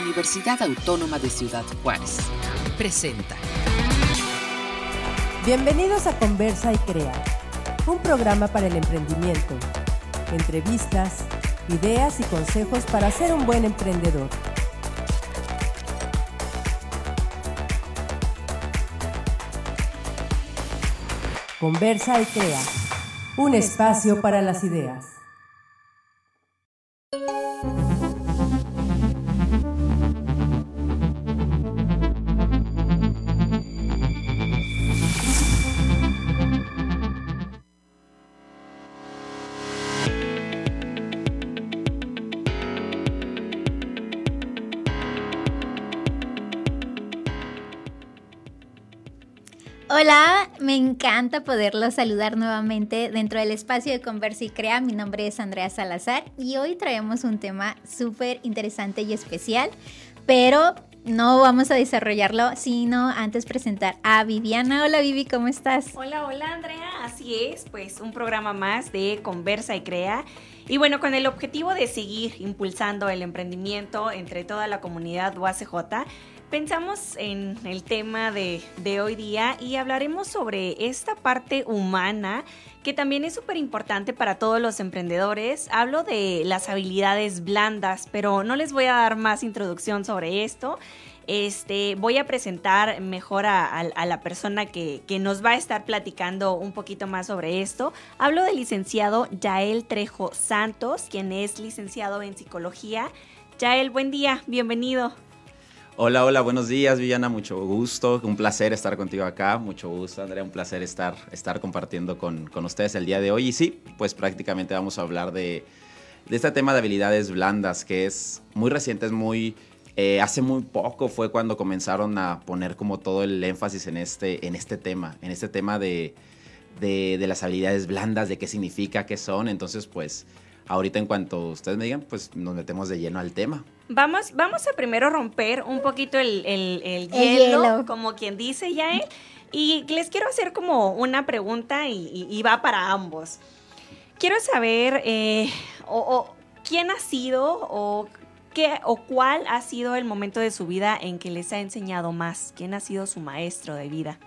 Universidad Autónoma de Ciudad Juárez. Presenta. Bienvenidos a Conversa y Crea, un programa para el emprendimiento. Entrevistas, ideas y consejos para ser un buen emprendedor. Conversa y Crea, un espacio para las ideas. Hola, me encanta poderlos saludar nuevamente dentro del espacio de Conversa y Crea. Mi nombre es Andrea Salazar y hoy traemos un tema súper interesante y especial, pero no vamos a desarrollarlo sino antes presentar a Viviana. Hola Vivi, ¿cómo estás? Hola, hola Andrea, así es, pues un programa más de Conversa y Crea. Y bueno, con el objetivo de seguir impulsando el emprendimiento entre toda la comunidad UACJ, Pensamos en el tema de, hoy día y hablaremos sobre esta parte humana que también es súper importante para todos los emprendedores. Hablo de las habilidades blandas, pero no les voy a dar más introducción sobre esto. Este, voy a presentar mejor a, la persona que, que, nos va a estar platicando un poquito más sobre esto. Hablo del licenciado Yael Trejo Santos, quien es licenciado en psicología. Yael, buen día, bienvenido. Hola, hola, buenos días, Villana, mucho gusto, un placer estar contigo acá, mucho gusto, Andrea, un placer estar, estar compartiendo con, con ustedes el día de hoy. Y sí, pues prácticamente vamos a hablar de, de este tema de habilidades blandas, que es muy reciente, es muy... Eh, hace muy poco fue cuando comenzaron a poner como todo el énfasis en este, en este tema, en este tema de, de, de las habilidades blandas, de qué significa, qué son. Entonces, pues ahorita en cuanto ustedes me digan, pues nos metemos de lleno al tema. Vamos, vamos a primero romper un poquito el, hielo, como quien dice ya él. Y les quiero hacer como una pregunta y, va para ambos. Quiero saber eh, o, quién ha sido o qué o cuál ha sido el momento de su vida en que les ha enseñado más. ¿Quién ha sido su maestro de vida?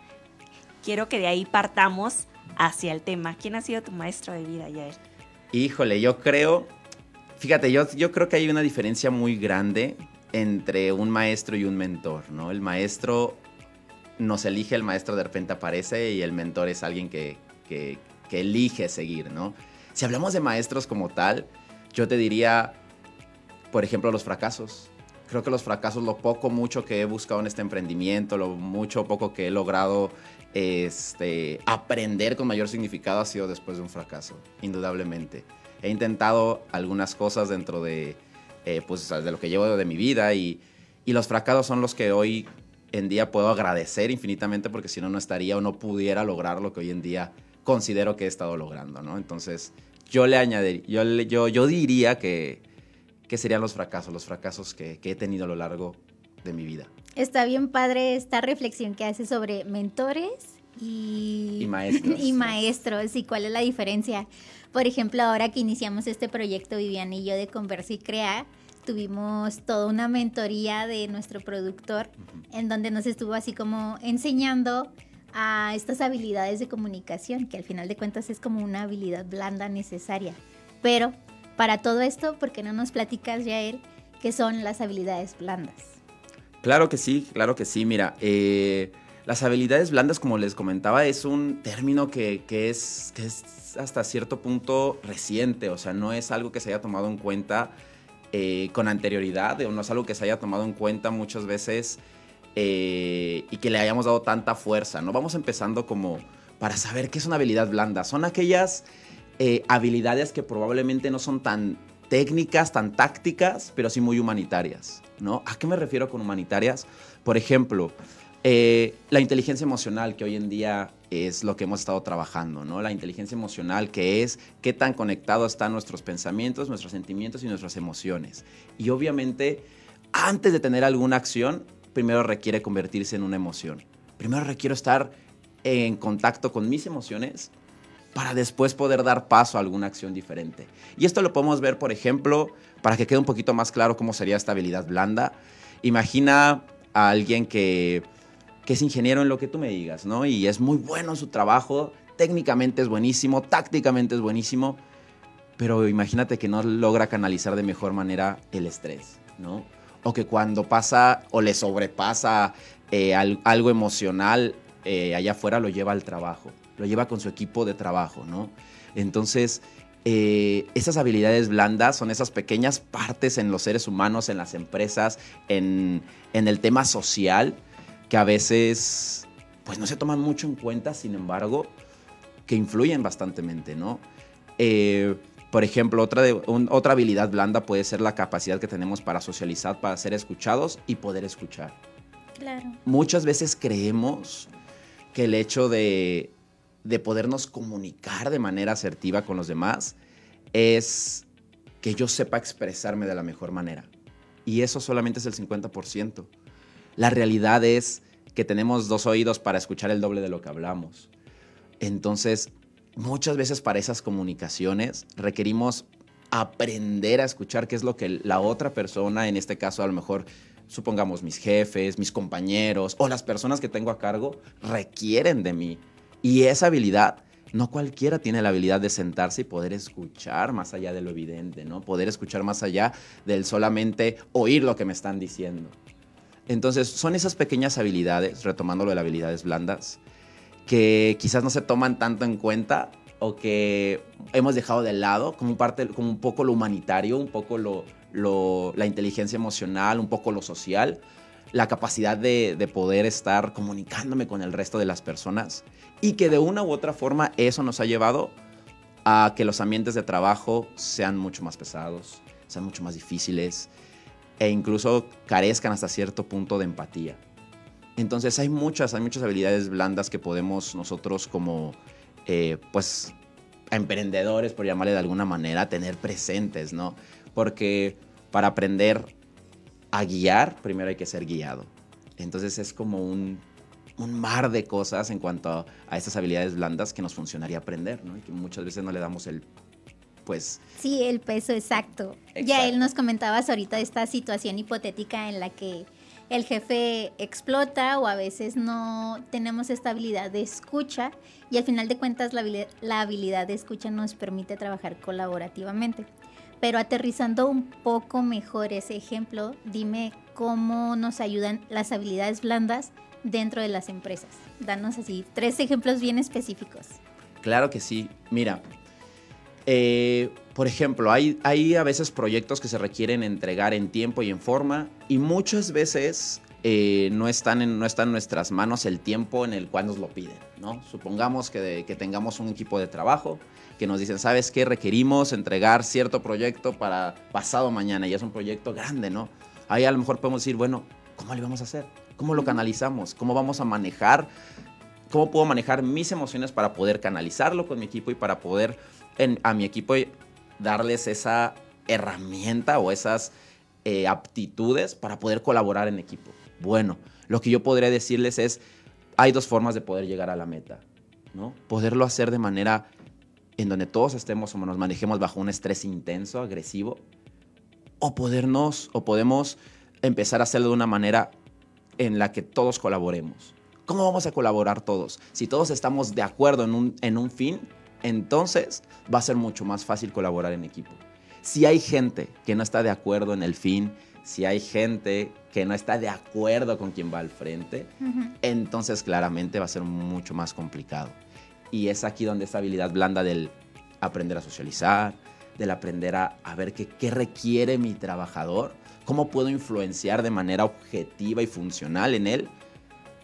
Quiero que de ahí partamos hacia el tema. ¿Quién ha sido tu maestro de vida, Yael? Híjole, yo creo, fíjate, yo, yo creo que hay una diferencia muy grande entre un maestro y un mentor, ¿no? El maestro nos elige, el maestro de repente aparece y el mentor es alguien que, que, que elige seguir, ¿no? Si hablamos de maestros como tal, yo te diría, por ejemplo, los fracasos. Creo que los fracasos, lo poco, mucho que he buscado en este emprendimiento, lo mucho, poco que he logrado este, aprender con mayor significado ha sido después de un fracaso, indudablemente. He intentado algunas cosas dentro de, eh, pues, de lo que llevo de mi vida y, y los fracasos son los que hoy en día puedo agradecer infinitamente porque si no, no estaría o no pudiera lograr lo que hoy en día considero que he estado logrando, ¿no? Entonces, yo le añadiría, yo, yo, yo diría que, que serían los fracasos, los fracasos que, que he tenido a lo largo de mi vida. Está bien padre esta reflexión que hace sobre mentores y, maestros. y maestros y cuál es la diferencia. Por ejemplo, ahora que iniciamos este proyecto Vivian y yo de Conversa y Crea, tuvimos toda una mentoría de nuestro productor en donde nos estuvo así como enseñando a estas habilidades de comunicación, que al final de cuentas es como una habilidad blanda necesaria. Pero para todo esto, ¿por qué no nos platicas, Yael, qué son las habilidades blandas? Claro que sí, claro que sí. Mira, eh, las habilidades blandas, como les comentaba, es un término que, es, es hasta cierto punto reciente, o sea, no es algo que se haya tomado en cuenta eh, con anterioridad, o no es algo que se haya tomado en cuenta muchas veces eh, y que le hayamos dado tanta fuerza, ¿no? Vamos empezando como para saber qué es una habilidad blanda. Son aquellas habilidades que probablemente no son tan técnicas, tan tácticas, pero sí muy humanitarias. ¿no? ¿A qué me refiero con humanitarias? Por ejemplo, eh, la inteligencia emocional, que hoy en día es lo que hemos estado trabajando, ¿no? La inteligencia emocional, que es qué tan conectados están nuestros pensamientos, nuestros sentimientos y nuestras emociones. Y obviamente, antes de tener alguna acción, primero requiere convertirse en una emoción. Primero requiero estar en contacto con mis emociones para después poder dar paso a alguna acción diferente. Y esto lo podemos ver, por ejemplo, para que quede un poquito más claro cómo sería esta habilidad blanda. Imagina a alguien que, que es ingeniero en lo que tú me digas, ¿no? Y es muy bueno en su trabajo, técnicamente es buenísimo, tácticamente es buenísimo, pero imagínate que no logra canalizar de mejor manera el estrés, ¿no? O que cuando pasa o le sobrepasa eh, algo emocional eh, allá afuera lo lleva al trabajo, lo lleva con su equipo de trabajo, ¿no? Entonces, eh, esas habilidades blandas son esas pequeñas partes en los seres humanos, en las empresas, en, el tema social, que a veces pues no se toman mucho en cuenta, sin embargo, que influyen bastantemente, ¿no? Eh, por ejemplo, otra, otra habilidad blanda puede ser la capacidad que tenemos para socializar, para ser escuchados y poder escuchar. Claro. Muchas veces creemos que el hecho de, de podernos comunicar de manera asertiva con los demás es que yo sepa expresarme de la mejor manera. Y eso solamente es el 50%. La realidad es que tenemos dos oídos para escuchar el doble de lo que hablamos. Entonces, muchas veces para esas comunicaciones requerimos aprender a escuchar qué es lo que la otra persona, en este caso a lo mejor supongamos mis jefes, mis compañeros o las personas que tengo a cargo, requieren de mí. Y esa habilidad, no cualquiera tiene la habilidad de sentarse y poder escuchar más allá de lo evidente, ¿no? Poder escuchar más allá del solamente oír lo que me están diciendo. Entonces, son esas pequeñas habilidades, retomando lo de las habilidades blandas, que quizás no se toman tanto en cuenta o que hemos dejado de lado, como, parte, como un poco lo humanitario, un poco lo, la inteligencia emocional, un poco lo social, la capacidad de, poder estar comunicándome con el resto de las personas y que de una u otra forma eso nos ha llevado a que los ambientes de trabajo sean mucho más pesados, sean mucho más difíciles e incluso carezcan hasta cierto punto de empatía. Entonces hay muchas, hay muchas habilidades blandas que podemos nosotros como, eh, pues, emprendedores, por llamarle de alguna manera, tener presentes, ¿no? Porque para aprender a guiar, primero hay que ser guiado. Entonces es como un, mar de cosas en cuanto a, estas habilidades blandas que nos funcionaría aprender, ¿no? Y que muchas veces no le damos el, pues... Sí, el peso exacto. Ya él nos comentabas ahorita esta situación hipotética en la que el jefe explota o a veces no tenemos esta habilidad de escucha y al final de cuentas la, la habilidad de escucha nos permite trabajar colaborativamente. Pero aterrizando un poco mejor ese ejemplo, dime cómo nos ayudan las habilidades blandas dentro de las empresas. Danos así tres ejemplos bien específicos. Claro que sí. Mira, eh, por ejemplo, hay, hay a veces proyectos que se requieren entregar en tiempo y en forma y muchas veces eh, no, están en, no está en nuestras manos el tiempo en el cual nos lo piden. ¿no? Supongamos que, que tengamos un equipo de trabajo que nos dicen, ¿sabes qué? Requerimos entregar cierto proyecto para pasado mañana y es un proyecto grande, ¿no? Ahí a lo mejor podemos decir, bueno, ¿cómo le vamos a hacer? ¿Cómo lo canalizamos? ¿Cómo vamos a manejar? ¿Cómo puedo manejar mis emociones para poder canalizarlo con mi equipo y para poder a mi equipo darles esa herramienta o esas eh, aptitudes para poder colaborar en equipo? Bueno, lo que yo podría decirles es, hay dos formas de poder llegar a la meta, ¿no? Poderlo hacer de manera en donde todos estemos o nos manejemos bajo un estrés intenso, agresivo, o podernos, o podemos empezar a hacerlo de una manera en la que todos colaboremos. ¿Cómo vamos a colaborar todos? Si todos estamos de acuerdo en un, en un fin, entonces va a ser mucho más fácil colaborar en equipo. Si hay gente que no está de acuerdo en el fin, si hay gente que no está de acuerdo con quien va al frente, entonces claramente va a ser mucho más complicado. Y es aquí donde esta habilidad blanda del aprender a socializar, del aprender a, ver qué, qué requiere mi trabajador, cómo puedo influenciar de manera objetiva y funcional en él,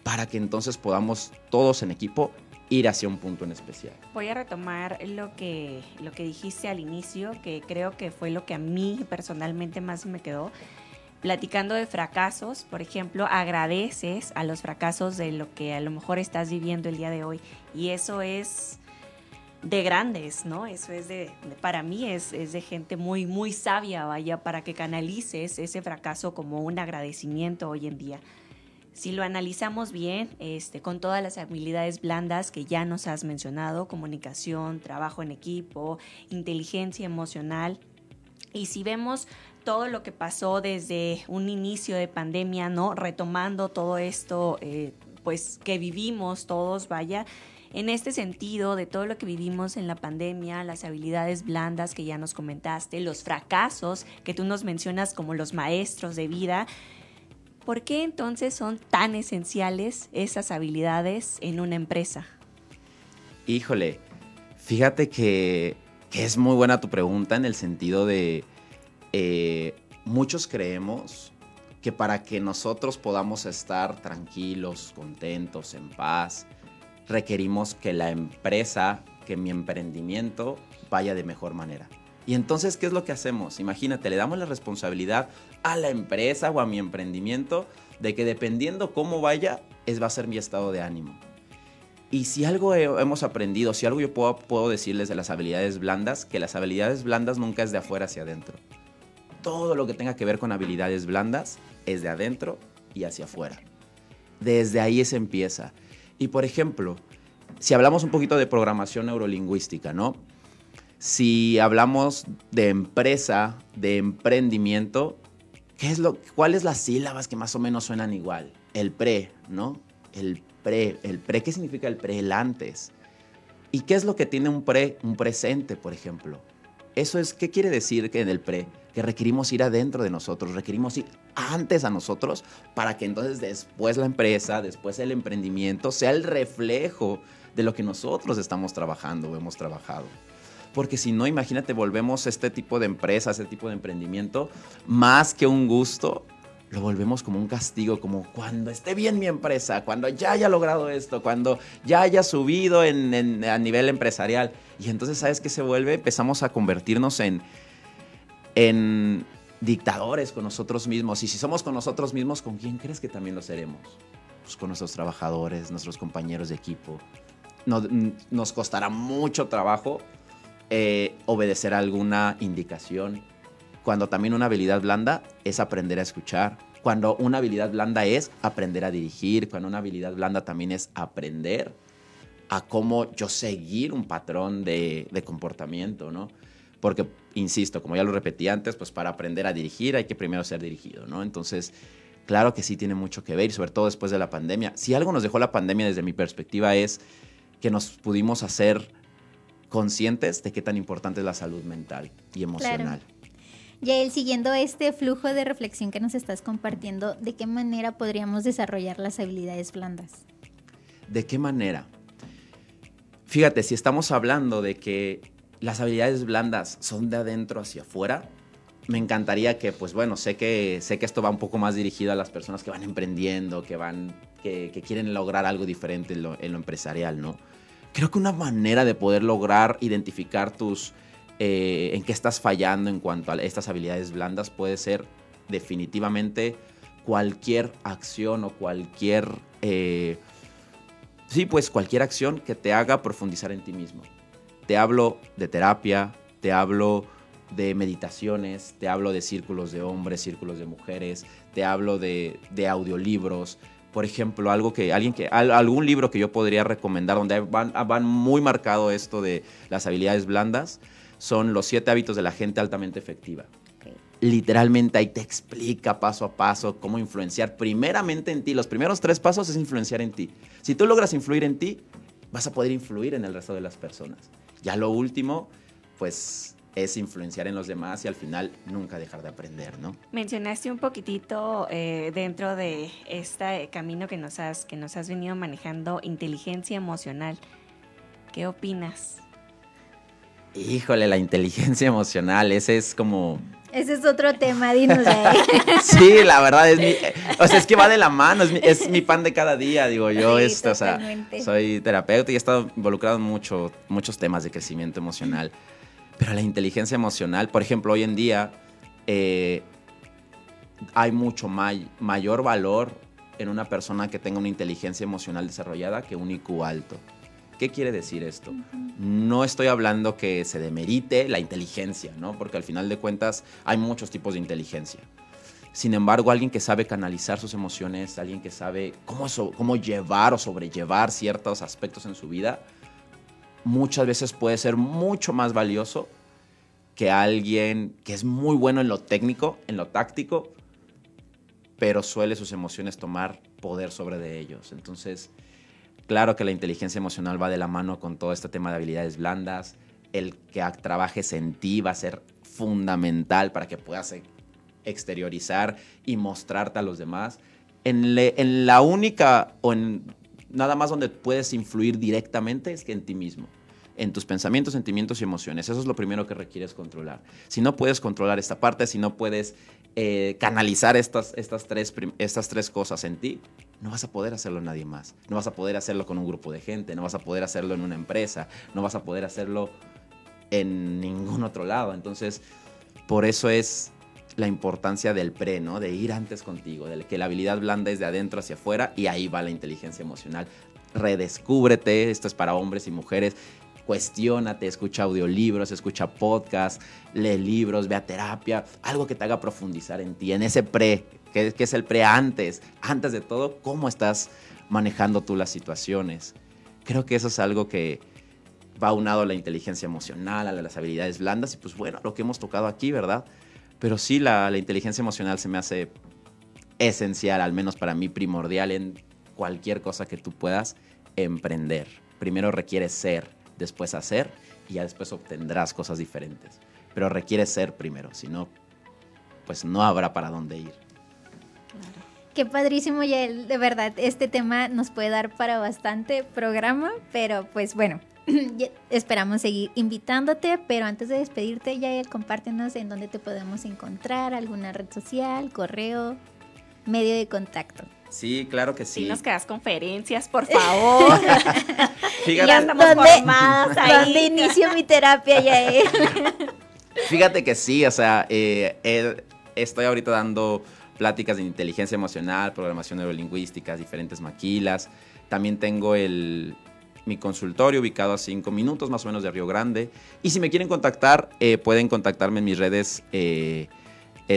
para que entonces podamos todos en equipo ir hacia un punto en especial. Voy a retomar lo que, lo que dijiste al inicio, que creo que fue lo que a mí personalmente más me quedó, platicando de fracasos, por ejemplo, agradeces a los fracasos de lo que a lo mejor estás viviendo el día de hoy. Y eso es de grandes, ¿no? Eso es de, para mí es, es, de gente muy, muy sabia, vaya, para que canalices ese fracaso como un agradecimiento hoy en día. si lo analizamos bien, este, con todas las habilidades blandas que ya nos has mencionado, comunicación, trabajo en equipo, inteligencia emocional, y si vemos todo lo que pasó desde un inicio de pandemia, ¿no? Retomando todo esto, eh, pues que vivimos todos, vaya, en este sentido de todo lo que vivimos en la pandemia, las habilidades blandas que ya nos comentaste, los fracasos que tú nos mencionas como los maestros de vida, ¿por qué entonces son tan esenciales esas habilidades en una empresa? Híjole, fíjate que, es muy buena tu pregunta en el sentido de eh, muchos creemos que para que nosotros podamos estar tranquilos, contentos, en paz, requerimos que la empresa, que mi emprendimiento vaya de mejor manera. Y entonces, ¿qué es lo que hacemos? Imagínate, le damos la responsabilidad a la empresa o a mi emprendimiento de que dependiendo cómo vaya, es va a ser mi estado de ánimo. Y si algo hemos aprendido, si algo yo puedo, puedo decirles de las habilidades blandas, que las habilidades blandas nunca es de afuera hacia adentro. Todo lo que tenga que ver con habilidades blandas es de adentro y hacia afuera. Desde ahí se empieza. Y por ejemplo, si hablamos un poquito de programación neurolingüística, ¿no? Si hablamos de empresa, de emprendimiento, ¿qué es lo, ¿cuáles las sílabas que más o menos suenan igual? El pre, ¿no? El el pre, ¿qué significa el pre? El antes. ¿Y qué es lo que tiene un pre? Un presente, por ejemplo. Eso es, ¿qué quiere decir que en el pre? Que requerimos ir adentro de nosotros, requerimos ir antes a nosotros para que entonces después la empresa, después el emprendimiento sea el reflejo de lo que nosotros estamos trabajando o hemos trabajado. Porque si no, imagínate, volvemos este tipo de empresa, este tipo de emprendimiento, más que un gusto, lo volvemos como un castigo, como cuando esté bien mi empresa, cuando ya haya logrado esto, cuando ya haya subido a nivel empresarial. Y entonces, ¿sabes qué se vuelve? Empezamos a convertirnos en, en dictadores con nosotros mismos. Y si somos con nosotros mismos, ¿con quién crees que también lo seremos? Pues con nuestros trabajadores, nuestros compañeros de equipo. Nos, costará mucho trabajo eh, obedecer alguna indicación, cuando también una habilidad blanda es aprender a escuchar, cuando una habilidad blanda es aprender a dirigir, cuando una habilidad blanda también es aprender a cómo yo seguir un patrón de, comportamiento, ¿no? Porque, insisto, como ya lo repetí antes, pues para aprender a dirigir hay que primero ser dirigido, ¿no? Entonces, claro que sí tiene mucho que ver, y sobre todo después de la pandemia. Si algo nos dejó la pandemia desde mi perspectiva es que nos pudimos hacer conscientes de qué tan importante es la salud mental y emocional. Yael, siguiendo este flujo de reflexión que nos estás compartiendo, ¿de qué manera podríamos desarrollar las habilidades blandas? ¿De qué manera? Fíjate, si estamos hablando de que las habilidades blandas son de adentro hacia afuera, me encantaría que, pues bueno, sé que, sé que esto va un poco más dirigido a las personas que van emprendiendo, que van, que, quieren lograr algo diferente en lo, en lo empresarial, ¿no? Creo que una manera de poder lograr identificar tus, eh, en qué estás fallando en cuanto a estas habilidades blandas puede ser definitivamente cualquier acción o cualquier... Eh, sí, pues cualquier acción que te haga profundizar en ti mismo. Te hablo de terapia, te hablo de meditaciones, te hablo de círculos de hombres, círculos de mujeres, te hablo de, audiolibros. Por ejemplo, algo que, alguien que, algún libro que yo podría recomendar donde van, van muy marcado esto de las habilidades blandas son los siete hábitos de la gente altamente efectiva. Literalmente ahí te explica paso a paso cómo influenciar primeramente en ti. Los primeros tres pasos es influenciar en ti. Si tú logras influir en ti, vas a poder influir en el resto de las personas. Ya lo último, pues es influenciar en los demás y al final nunca dejar de aprender, ¿no? Mencionaste un poquitito eh, dentro de este camino que nos, has, que nos has venido manejando, inteligencia emocional. ¿Qué opinas? Híjole, la inteligencia emocional, ese es como... Ese es otro tema, dinos sí, la verdad es mi, o sea, es que va de la mano, es mi, pan de cada día, digo yo, esto, o sea, soy terapeuta y he estado involucrado en mucho, muchos temas de crecimiento emocional, pero la inteligencia emocional, por ejemplo, hoy en día eh, hay mucho mayor valor en una persona que tenga una inteligencia emocional desarrollada que un IQ alto. ¿Qué quiere decir esto? No estoy hablando que se demerite la inteligencia, ¿no? Porque al final de cuentas hay muchos tipos de inteligencia. Sin embargo, alguien que sabe canalizar sus emociones, alguien que sabe cómo, cómo llevar o sobrellevar ciertos aspectos en su vida, muchas veces puede ser mucho más valioso que alguien que es muy bueno en lo técnico, en lo táctico, pero suele sus emociones tomar poder sobre de ellos. Entonces, claro que la inteligencia emocional va de la mano con todo este tema de habilidades blandas. El que trabajes en ti va a ser fundamental para que puedas exteriorizar y mostrarte a los demás. En, en la única o en nada más donde puedes influir directamente es que en ti mismo en tus pensamientos, sentimientos y emociones. Eso es lo primero que requieres controlar. Si no puedes controlar esta parte, si no puedes eh, canalizar estas, estas, tres, estas tres cosas en ti, no vas a poder hacerlo nadie más. No vas a poder hacerlo con un grupo de gente, no vas a poder hacerlo en una empresa, no vas a poder hacerlo en ningún otro lado. Entonces, por eso es la importancia del pre, ¿no? De ir antes contigo, de que la habilidad blanda es de adentro hacia afuera y ahí va la inteligencia emocional. Redescúbrete, esto es para hombres y mujeres cuestiónate, escucha audiolibros, escucha podcasts, lee libros, ve a terapia, algo que te haga profundizar en ti, en ese pre, que, es el pre antes, antes de todo, cómo estás manejando tú las situaciones. Creo que eso es algo que va unado a la inteligencia emocional, a las habilidades blandas y pues bueno, lo que hemos tocado aquí, ¿verdad? Pero sí, la, la inteligencia emocional se me hace esencial, al menos para mí primordial en cualquier cosa que tú puedas emprender. Primero requiere ser, después hacer y ya después obtendrás cosas diferentes. Pero requiere ser primero, si no, pues no habrá para dónde ir. Qué padrísimo, Yael. De verdad, este tema nos puede dar para bastante programa, pero pues bueno, esperamos seguir invitándote. Pero antes de despedirte, Yael, compártenos en dónde te podemos encontrar, alguna red social, correo, medio de contacto. Sí, claro que sí. Sí, nos quedas conferencias, por favor. Fíjate, ya estamos formadas ahí. ¿Dónde inicio mi terapia ya? Fíjate que sí, o sea, eh, estoy ahorita dando pláticas de inteligencia emocional, programación neurolingüística, diferentes maquilas. También tengo el, mi consultorio ubicado a cinco minutos más o menos de Río Grande. Y si me quieren contactar, eh, pueden contactarme en mis redes eh,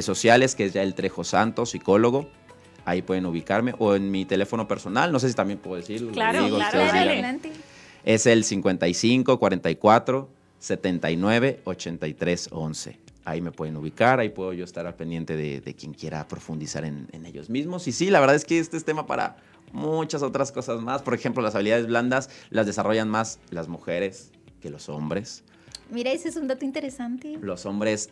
sociales, que es ya el Trejo Santos, psicólogo ahí pueden ubicarme. O en mi teléfono personal, no sé si también puedo decirlo. Claro, claro, adelante. Es el 55 44 79 83 11. Ahí me pueden ubicar, ahí puedo yo estar al pendiente de, quien quiera profundizar en, ellos mismos. Y sí, la verdad es que este es tema para muchas otras cosas más. Por ejemplo, las habilidades blandas las desarrollan más las mujeres que los hombres. Mira, ese es un dato interesante. Los hombres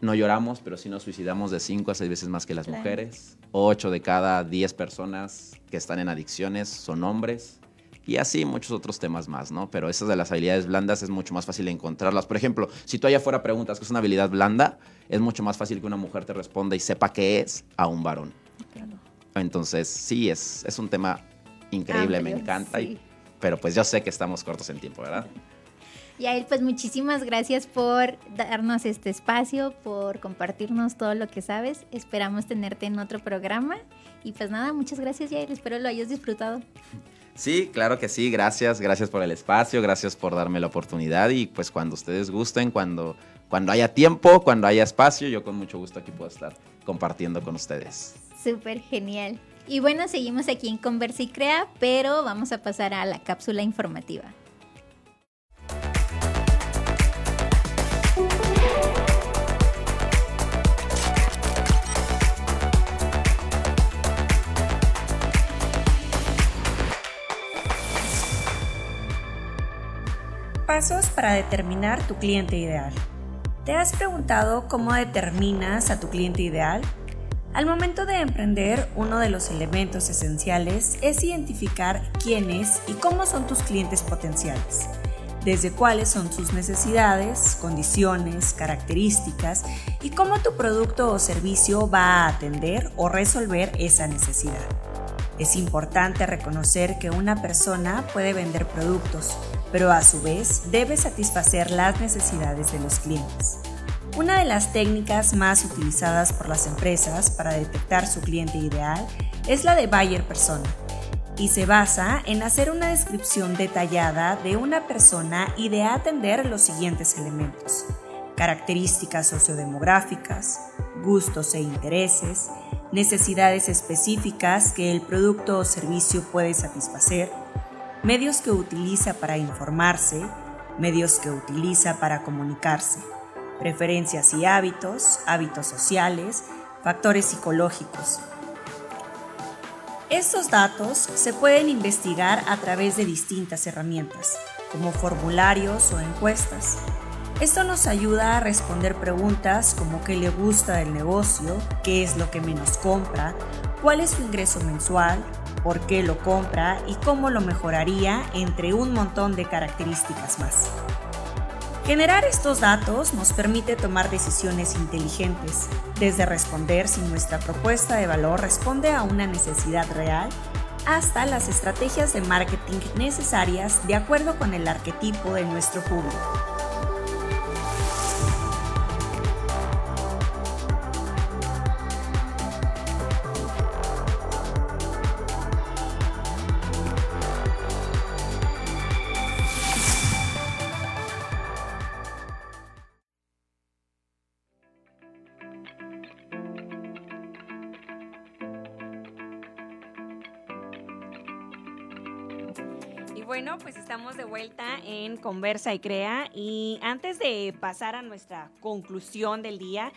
no lloramos, pero sí nos suicidamos de 5 a 6 veces más que las mujeres. 8 de cada 10 personas que están en adicciones son hombres. Y así muchos otros temas más, ¿no? Pero esas de las habilidades blandas es mucho más fácil encontrarlas. Por ejemplo, si tú allá afuera preguntas qué es una habilidad blanda, es mucho más fácil que una mujer te responda y sepa qué es a un varón. Entonces, sí, es, es un tema increíble, me encanta. pero pues yo sé que estamos cortos en tiempo, ¿verdad? Yael, pues muchísimas gracias por darnos este espacio, por compartirnos todo lo que sabes. Esperamos tenerte en otro programa. Y pues nada, muchas gracias Yael, espero lo hayas disfrutado. Sí, claro que sí, gracias, gracias por el espacio, gracias por darme la oportunidad y pues cuando ustedes gusten, cuando, cuando haya tiempo, cuando haya espacio, yo con mucho gusto aquí puedo estar compartiendo con ustedes. Súper genial. Y bueno, seguimos aquí en Conversa y Crea, pero vamos a pasar a la cápsula informativa. Pasos para determinar tu cliente ideal. ¿Te has preguntado cómo determinas a tu cliente ideal? Al momento de emprender, uno de los elementos esenciales es identificar quiénes y cómo son tus clientes potenciales, desde cuáles son sus necesidades, condiciones, características y cómo tu producto o servicio va a atender o resolver esa necesidad. Es importante reconocer que una persona puede vender productos, pero a su vez debe satisfacer las necesidades de los clientes. Una de las técnicas más utilizadas por las empresas para detectar su cliente ideal es la de Bayer Persona y se basa en hacer una descripción detallada de una persona y de atender los siguientes elementos. características sociodemográficas, gustos e intereses, necesidades específicas que el producto o servicio puede satisfacer, medios que utiliza para informarse, medios que utiliza para comunicarse, preferencias y hábitos, hábitos sociales, factores psicológicos. Estos datos se pueden investigar a través de distintas herramientas, como formularios o encuestas. Esto nos ayuda a responder preguntas como qué le gusta del negocio, qué es lo que menos compra, cuál es su ingreso mensual, por qué lo compra y cómo lo mejoraría, entre un montón de características más. Generar estos datos nos permite tomar decisiones inteligentes, desde responder si nuestra propuesta de valor responde a una necesidad real hasta las estrategias de marketing necesarias de acuerdo con el arquetipo de nuestro público. Bueno, pues estamos de vuelta en Conversa y Crea y antes de pasar a nuestra conclusión del día,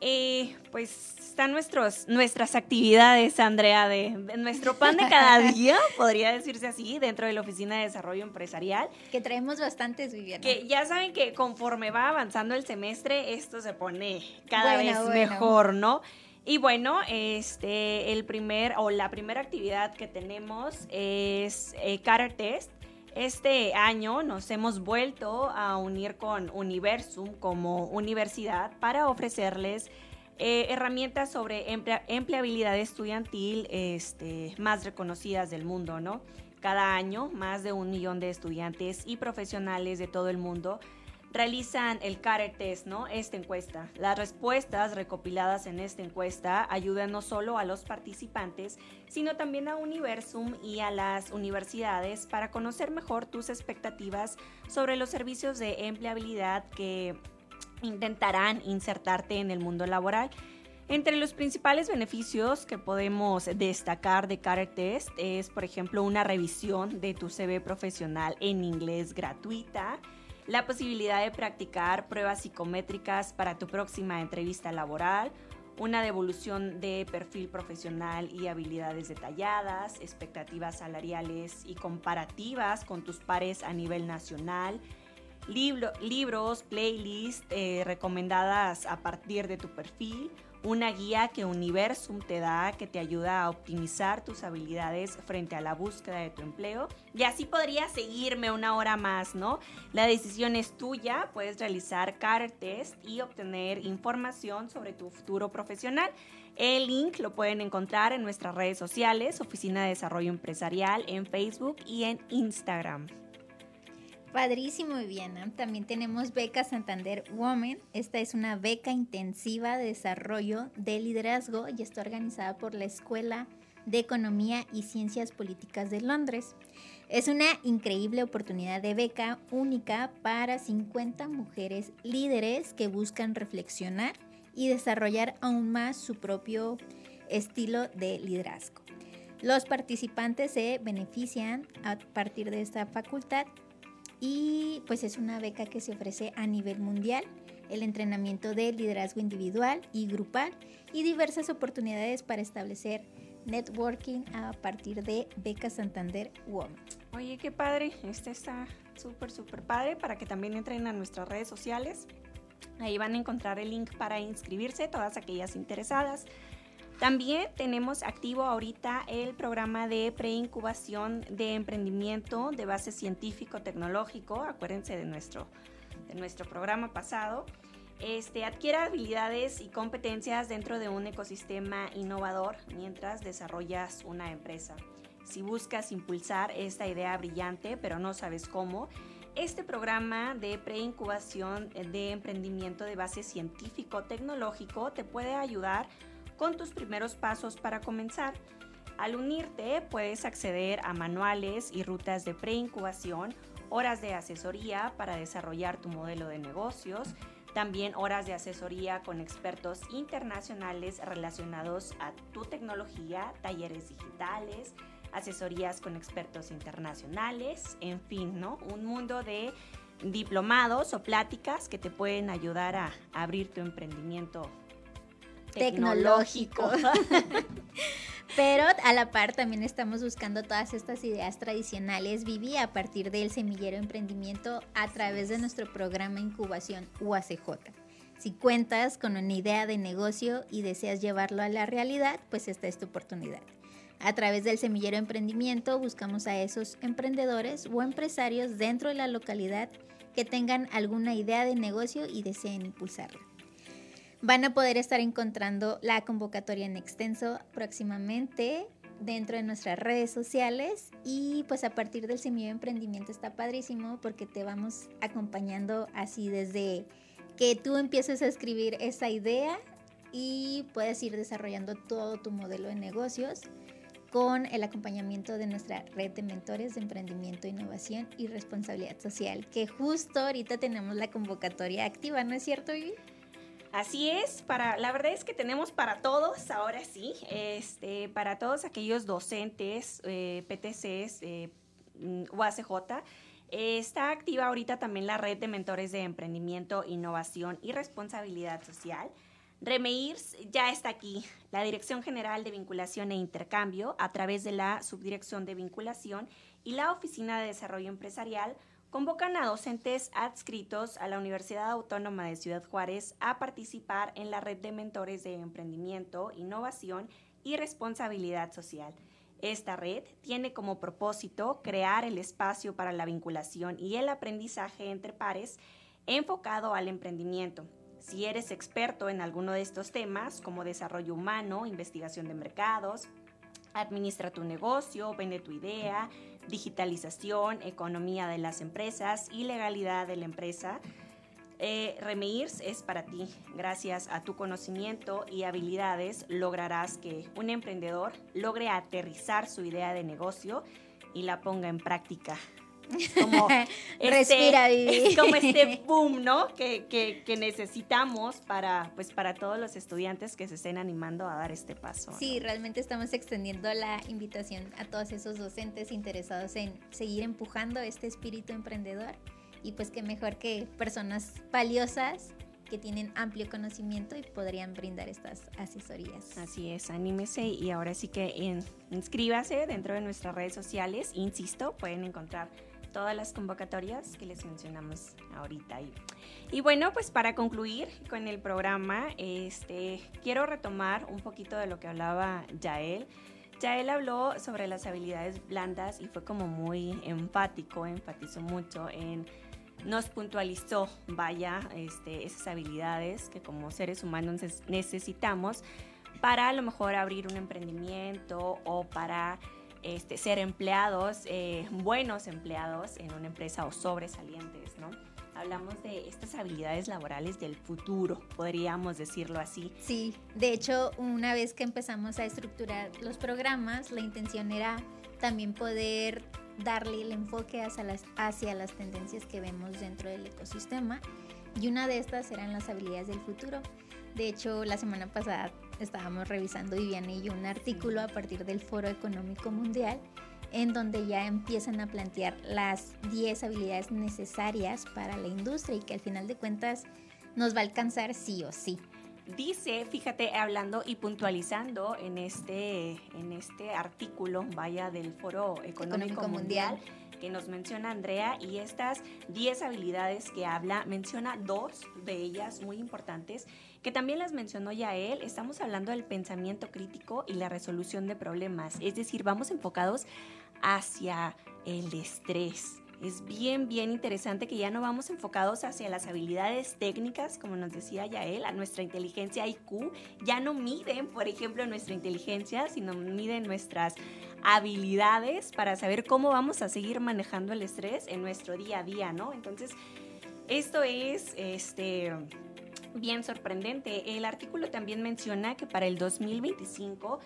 eh, pues están nuestros, nuestras actividades, Andrea, de, nuestro pan de cada día, podría decirse así, dentro de la Oficina de Desarrollo Empresarial. Que traemos bastantes, Viviana. Que ya saben que conforme va avanzando el semestre, esto se pone cada vez mejor, ¿no? Y bueno, este, el primer o la primera actividad que tenemos es eh, Test. Este año nos hemos vuelto a unir con Universum como universidad para ofrecerles eh, herramientas sobre empleabilidad estudiantil este, más reconocidas del mundo, ¿no? Cada año, más de un millón de estudiantes y profesionales de todo el mundo realizan el CARER Test, ¿no? Esta encuesta. Las respuestas recopiladas en esta encuesta ayudan no solo a los participantes, sino también a Universum y a las universidades para conocer mejor tus expectativas sobre los servicios de empleabilidad que intentarán insertarte en el mundo laboral. Entre los principales beneficios que podemos destacar de CARER Test es, por ejemplo, una revisión de tu CV profesional en inglés gratuita, la posibilidad de practicar pruebas psicométricas para tu próxima entrevista laboral, una devolución de perfil profesional y habilidades detalladas, expectativas salariales y comparativas con tus pares a nivel nacional, libros, playlists eh, recomendadas a partir de tu perfil, una guía que Universum te da que te ayuda a optimizar tus habilidades frente a la búsqueda de tu empleo. Y así podrías seguirme una hora más, ¿no? La decisión es tuya, puedes realizar car test y obtener información sobre tu futuro profesional. El link lo pueden encontrar en nuestras redes sociales, Oficina de Desarrollo Empresarial, en Facebook y en Instagram. Padrísimo, Viviana. También tenemos Beca Santander Women. Esta es una beca intensiva de desarrollo de liderazgo y está organizada por la Escuela de Economía y Ciencias Políticas de Londres. Es una increíble oportunidad de beca única para 50 mujeres líderes que buscan reflexionar y desarrollar aún más su propio estilo de liderazgo. Los participantes se benefician a partir de esta facultad y pues es una beca que se ofrece a nivel mundial, el entrenamiento de liderazgo individual y grupal y diversas oportunidades para establecer networking a partir de Beca Santander Women. Oye, qué padre, este está súper, súper padre para que también entren a nuestras redes sociales. Ahí van a encontrar el link para inscribirse, todas aquellas interesadas. También tenemos activo ahorita el programa de preincubación de emprendimiento de base científico-tecnológico. Acuérdense de nuestro, de nuestro programa pasado. Este, adquiere habilidades y competencias dentro de un ecosistema innovador mientras desarrollas una empresa. Si buscas impulsar esta idea brillante pero no sabes cómo, este programa de preincubación de emprendimiento de base científico-tecnológico te puede ayudar con tus primeros pasos para comenzar. Al unirte puedes acceder a manuales y rutas de preincubación, horas de asesoría para desarrollar tu modelo de negocios, también horas de asesoría con expertos internacionales relacionados a tu tecnología, talleres digitales, asesorías con expertos internacionales, en fin, ¿no? Un mundo de diplomados o pláticas que te pueden ayudar a, abrir tu emprendimiento tecnológico. Pero a la par también estamos buscando todas estas ideas tradicionales, Vivi, a partir del semillero emprendimiento a través de nuestro programa Incubación UACJ. Si cuentas con una idea de negocio y deseas llevarlo a la realidad, pues esta es tu oportunidad. A través del semillero emprendimiento buscamos a esos emprendedores o empresarios dentro de la localidad que tengan alguna idea de negocio y deseen impulsarla. Van a poder estar encontrando la convocatoria en extenso próximamente dentro de nuestras redes sociales y pues a partir del semillero emprendimiento está padrísimo porque te vamos acompañando así desde que tú empieces a escribir esa idea y puedes ir desarrollando todo tu modelo de negocios con el acompañamiento de nuestra red de mentores de emprendimiento, innovación y responsabilidad social, que justo ahorita tenemos la convocatoria activa, ¿no es cierto, Vivi? Así es, para, la verdad es que tenemos para todos, ahora sí, este, para todos aquellos docentes, eh, PTCs, eh, UACJ, eh, está activa ahorita también la red de mentores de emprendimiento, innovación y responsabilidad social. Remeirs ya está aquí, la Dirección General de Vinculación e Intercambio, a través de la Subdirección de Vinculación y la Oficina de Desarrollo Empresarial, convocan a docentes adscritos a la Universidad Autónoma de Ciudad Juárez a participar en la red de mentores de emprendimiento, innovación y responsabilidad social. Esta red tiene como propósito crear el espacio para la vinculación y el aprendizaje entre pares enfocado al emprendimiento. Si eres experto en alguno de estos temas, como desarrollo humano, investigación de mercados, administra tu negocio, vende tu idea, digitalización, economía de las empresas y legalidad de la empresa. Eh, Remeirs es para ti. Gracias a tu conocimiento y habilidades lograrás que un emprendedor logre aterrizar su idea de negocio y la ponga en práctica como este, como este boom, ¿no? Que, que, necesitamos para, pues, para todos los estudiantes que se estén animando a dar este paso. Sí, realmente estamos extendiendo la invitación a todos esos docentes interesados en seguir empujando este espíritu emprendedor y pues que mejor que personas valiosas que tienen amplio conocimiento y podrían brindar estas asesorías. Así es, anímese y ahora sí que inscríbase dentro de nuestras redes sociales. Insisto, pueden encontrar todas las convocatorias que les mencionamos ahorita. Y, y bueno, pues para concluir con el programa, este, quiero retomar un poquito de lo que hablaba Yael. Yael habló sobre las habilidades blandas y fue como muy empático, enfatizó mucho en nos puntualizó, vaya, este, esas habilidades que como seres humanos necesitamos para a lo mejor abrir un emprendimiento o para este, ser empleados, eh, buenos empleados en una empresa o sobresalientes, ¿no? Hablamos de estas habilidades laborales del futuro, podríamos decirlo así. Sí, de hecho, una vez que empezamos a estructurar los programas, la intención era también poder darle el enfoque hacia las, hacia las tendencias que vemos dentro del ecosistema y una de estas eran las habilidades del futuro. De hecho, la semana pasada estábamos revisando Viviana y yo un artículo a partir del Foro Económico Mundial en donde ya empiezan a plantear las 10 habilidades necesarias para la industria y que al final de cuentas nos va a alcanzar sí o sí. Dice, fíjate, hablando y puntualizando en este, en este artículo, vaya, del Foro Económico, Mundial que nos menciona Andrea y estas 10 habilidades que habla, menciona dos de ellas muy importantes, que también las mencionó ya él. Estamos hablando del pensamiento crítico y la resolución de problemas, es decir, vamos enfocados hacia el estrés es bien, bien interesante que ya no vamos enfocados hacia las habilidades técnicas, como nos decía Yael, a nuestra inteligencia IQ. Ya no miden, por ejemplo, nuestra inteligencia, sino miden nuestras habilidades para saber cómo vamos a seguir manejando el estrés en nuestro día a día, ¿no? Entonces, esto es este bien sorprendente. El artículo también menciona que para el 2025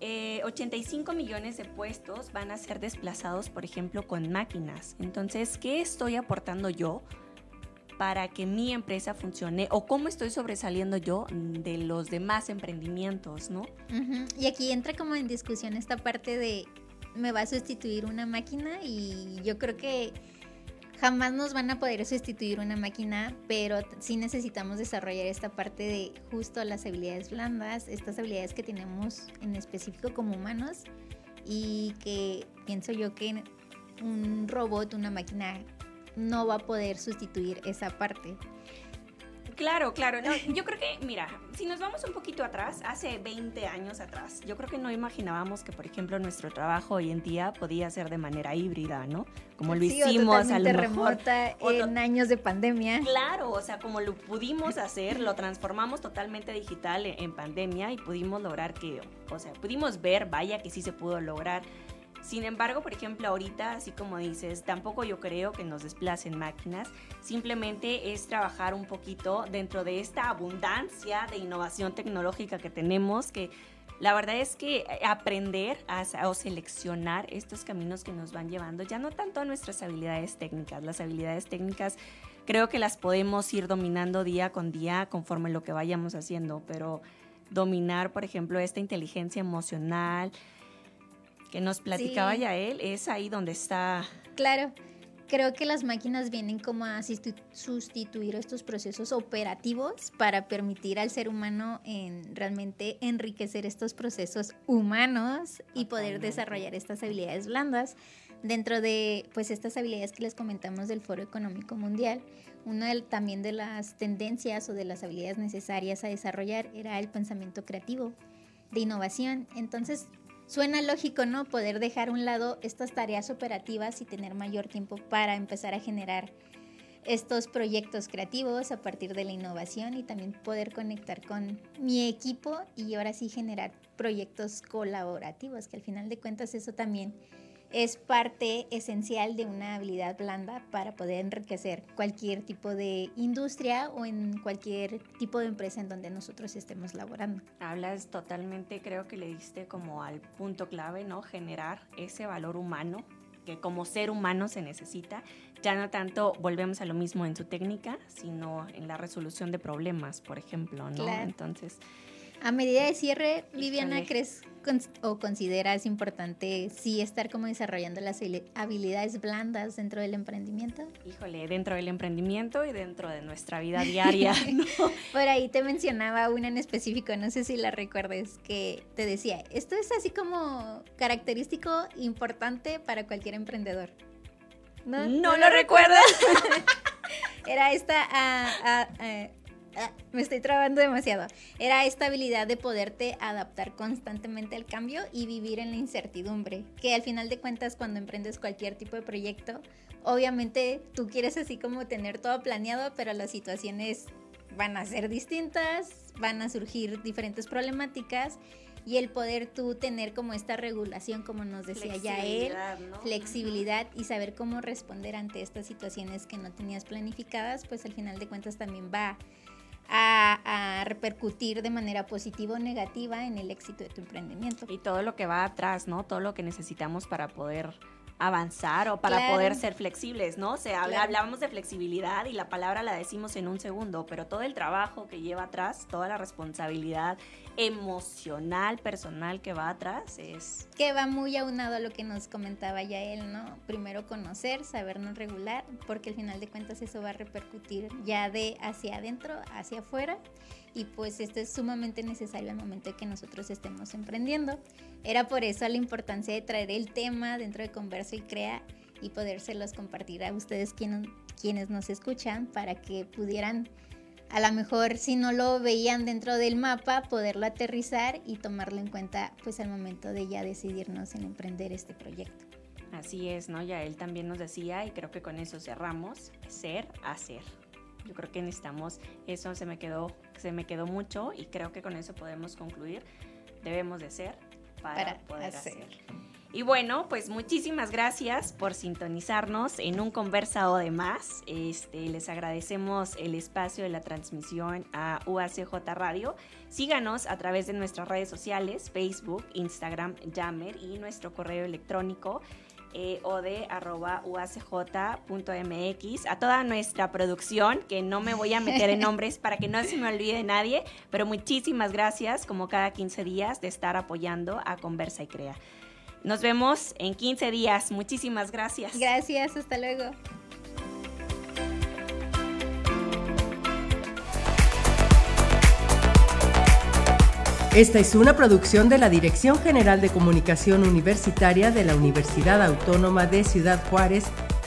85 eh, millones de puestos van a ser desplazados, por ejemplo, con máquinas. Entonces, ¿qué estoy aportando yo para que mi empresa funcione o cómo estoy sobresaliendo yo de los demás emprendimientos, ¿no? Y aquí entra como en discusión esta parte de me va a sustituir una máquina y yo creo que jamás nos van a poder sustituir una máquina, pero sí necesitamos desarrollar esta parte de justo las habilidades blandas, estas habilidades que tenemos en específico como humanos y que pienso yo que un robot, una máquina, no va a poder sustituir esa parte. Claro, claro. yo creo que, mira, si nos vamos un poquito atrás, hace 20 años atrás, yo creo que no imaginábamos que, por ejemplo, nuestro trabajo hoy en día podía ser de manera híbrida, ¿no? Como lo hicimos a lo mejor. remota en años de pandemia. Claro, o sea, como lo pudimos hacer, lo transformamos totalmente digital en pandemia y pudimos lograr que, o sea, pudimos ver, vaya que sí se pudo lograr sin embargo, por ejemplo, ahorita, así como dices, tampoco yo creo que nos desplacen máquinas, simplemente es trabajar un poquito dentro de esta abundancia de innovación tecnológica que tenemos, que la verdad es que aprender a, o seleccionar estos caminos que nos van llevando, ya no tanto a nuestras habilidades técnicas, las habilidades técnicas creo que las podemos ir dominando día con día conforme lo que vayamos haciendo, pero dominar, por ejemplo, esta inteligencia emocional, que nos platicaba ya él, es ahí donde está. Claro, creo que las máquinas vienen como a sustituir estos procesos operativos para permitir al ser humano en realmente enriquecer estos procesos humanos y poder desarrollar estas habilidades blandas dentro de pues estas habilidades que les comentamos del Foro Económico Mundial. Una también de las tendencias o de las habilidades necesarias a desarrollar era el pensamiento creativo de innovación. Entonces, Suena lógico, ¿no? Poder dejar a un lado estas tareas operativas y tener mayor tiempo para empezar a generar estos proyectos creativos a partir de la innovación y también poder conectar con mi equipo y ahora sí generar proyectos colaborativos, que al final de cuentas eso también es parte esencial de una habilidad blanda para poder enriquecer cualquier tipo de industria o en cualquier tipo de empresa en donde nosotros estemos laborando. Hablas totalmente, creo que le diste como al punto clave, ¿no? Generar ese valor humano que como ser humano se necesita. Ya no tanto volvemos a lo mismo en su técnica, sino en la resolución de problemas, por ejemplo, ¿no? Entonces, a medida de cierre, Viviana, ¿crees o consideras importante sí estar como desarrollando las habilidades blandas dentro del emprendimiento? Híjole, dentro del emprendimiento y dentro de nuestra vida diaria. Por ahí te mencionaba una en específico, no sé si la recuerdes, que te decía, esto es así como característico importante para cualquier emprendedor. ¿No, ¿No, lo, recuerdas? Era esta... Uh, uh, Ah, me estoy trabando demasiado. Era esta habilidad de poderte adaptar constantemente al cambio y vivir en la incertidumbre, que al final de cuentas cuando emprendes cualquier tipo de proyecto, obviamente tú quieres así como tener todo planeado, pero las situaciones van a ser distintas, van a surgir diferentes problemáticas y el poder tú tener como esta regulación, como nos decía ya él, flexibilidad y saber cómo responder ante estas situaciones que no tenías planificadas, pues al final de cuentas también va a, repercutir de manera positiva o negativa en el éxito de tu emprendimiento. Y todo lo que va atrás, ¿no? Todo lo que necesitamos para poder avanzar o para poder ser flexibles, ¿no? O sea, hablábamos de flexibilidad y la palabra la decimos en un segundo, pero todo el trabajo que lleva atrás, toda la responsabilidad emocional, personal que va atrás es... Que va muy aunado a lo que nos comentaba ya él, ¿no? Primero conocer, sabernos regular, porque al final de cuentas eso va a repercutir ya de hacia adentro, hacia afuera y pues esto es sumamente necesario al momento de que nosotros estemos emprendiendo. Era por eso la importancia de traer el tema dentro de Converso y Crea y podérselos compartir a ustedes quienes, quienes nos escuchan para que pudieran a lo mejor si no lo veían dentro del mapa, poderlo aterrizar y tomarlo en cuenta pues al momento de ya decidirnos en emprender este proyecto. Así es, ¿no? Ya él también nos decía y creo que con eso cerramos, ser, hacer. Yo creo que necesitamos, eso se me quedó, se me quedó mucho y creo que con eso podemos concluir. Debemos de ser para, poder hacer. Y bueno, pues muchísimas gracias por sintonizarnos en un conversado de más. Este, les agradecemos el espacio de la transmisión a UACJ Radio. Síganos a través de nuestras redes sociales, Facebook, Instagram, Jammer y nuestro correo electrónico eh, a toda nuestra producción, que no me voy a meter en nombres para que no se me olvide nadie, pero muchísimas gracias, como cada 15 días, de estar apoyando a Conversa y Crea. Nos vemos en 15 días. Muchísimas gracias. Gracias, hasta luego. Esta es una producción de la Dirección General de Comunicación Universitaria de la Universidad Autónoma de Ciudad Juárez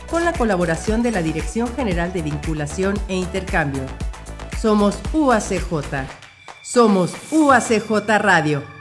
con la colaboración de la Dirección General de Vinculación e Intercambio. Somos UACJ. Somos UACJ Radio.